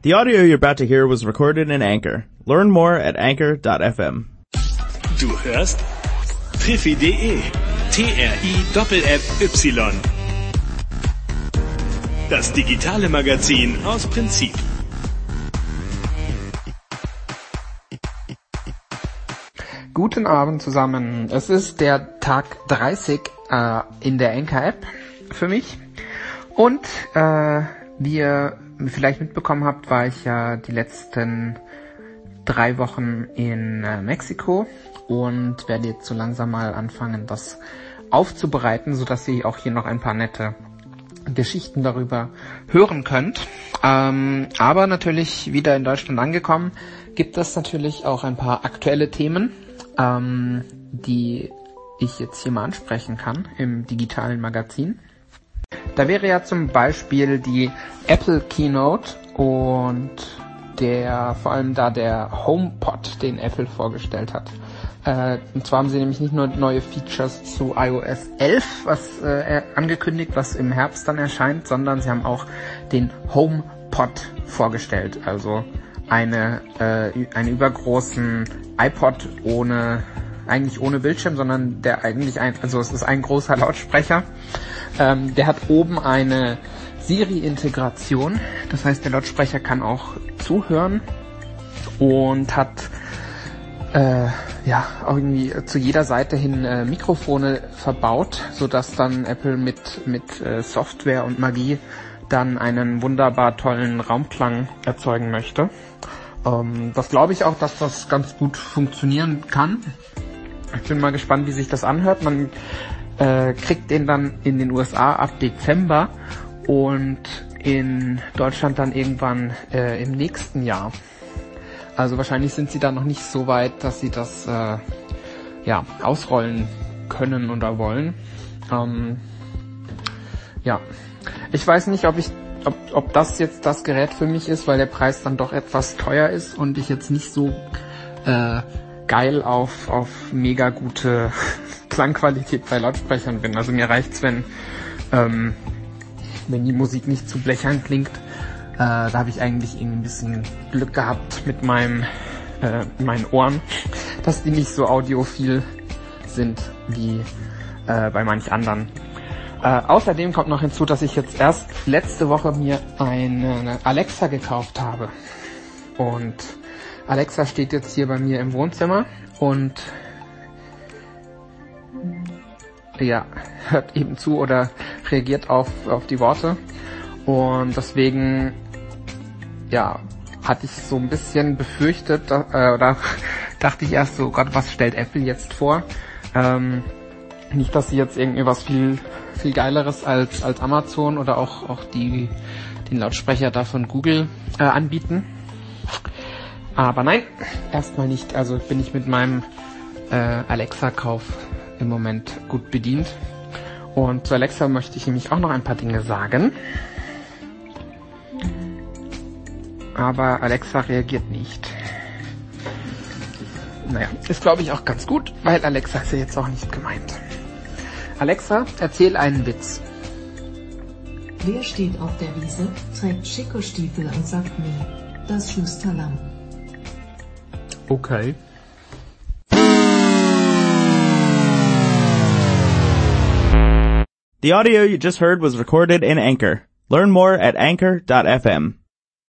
The audio you're about to hear was recorded in Anchor. Learn more at anchor.fm. Du hörst Triffi.de. T-R-I-F-F-Y. Das digitale Magazin aus Prinzip. Guten Abend zusammen. Es ist der Tag 30 äh, in der Anchor-App für mich. Und äh, wie ihr vielleicht mitbekommen habt, war ich ja die letzten drei Wochen in äh, Mexiko und werde jetzt so langsam mal anfangen, das aufzubereiten, so dass ihr auch hier noch ein paar nette Geschichten darüber hören könnt. Ähm, aber natürlich wieder in Deutschland angekommen, gibt es natürlich auch ein paar aktuelle Themen, ähm, die ich jetzt hier mal ansprechen kann im digitalen Magazin. Da wäre ja zum Beispiel die Apple Keynote und der, vor allem da der HomePod, den Apple vorgestellt hat. Äh, und zwar haben sie nämlich nicht nur neue Features zu iOS 11, was äh, angekündigt, was im Herbst dann erscheint, sondern sie haben auch den HomePod vorgestellt. Also eine, äh, einen übergroßen iPod ohne, eigentlich ohne Bildschirm, sondern der eigentlich ein, also es ist ein großer Lautsprecher. Ähm, der hat oben eine Siri-Integration. Das heißt, der Lautsprecher kann auch zuhören und hat äh, ja irgendwie zu jeder Seite hin äh, Mikrofone verbaut, so dass dann Apple mit mit äh, Software und Magie dann einen wunderbar tollen Raumklang erzeugen möchte. Ähm, das glaube ich auch, dass das ganz gut funktionieren kann. Ich bin mal gespannt, wie sich das anhört. Man äh, kriegt den dann in den USA ab Dezember und in Deutschland dann irgendwann äh, im nächsten Jahr. Also wahrscheinlich sind sie da noch nicht so weit, dass sie das äh, ja ausrollen können oder wollen. Ähm, ja, ich weiß nicht, ob ich ob, ob das jetzt das Gerät für mich ist, weil der Preis dann doch etwas teuer ist und ich jetzt nicht so äh, geil auf auf mega gute Klangqualität bei Lautsprechern bin. Also mir reicht's, wenn ähm, wenn die Musik nicht zu blechern klingt. Äh, da habe ich eigentlich irgendwie ein bisschen Glück gehabt mit meinem äh, meinen Ohren, dass die nicht so audiophil sind wie äh, bei manch anderen. Äh, außerdem kommt noch hinzu, dass ich jetzt erst letzte Woche mir eine Alexa gekauft habe. Und Alexa steht jetzt hier bei mir im Wohnzimmer und ja, hört eben zu oder reagiert auf, auf die Worte. Und deswegen, ja, hatte ich so ein bisschen befürchtet, äh, oder dachte ich erst so, Gott, was stellt Apple jetzt vor? Ähm, nicht, dass sie jetzt irgendwie was viel, viel geileres als, als Amazon oder auch, auch die, den Lautsprecher da von Google äh, anbieten. Aber nein, erstmal nicht. Also bin ich mit meinem äh, Alexa-Kauf im Moment gut bedient. Und zu Alexa möchte ich nämlich auch noch ein paar Dinge sagen. Aber Alexa reagiert nicht. Naja, ist glaube ich auch ganz gut, weil Alexa ist ja jetzt auch nicht gemeint. Alexa, erzähl einen Witz. Wer steht auf der Wiese, trägt Schickerstiefel und sagt mir, das Schusterlamm. Okay. The audio you just heard was recorded in Anchor. Learn more at anchor.fm.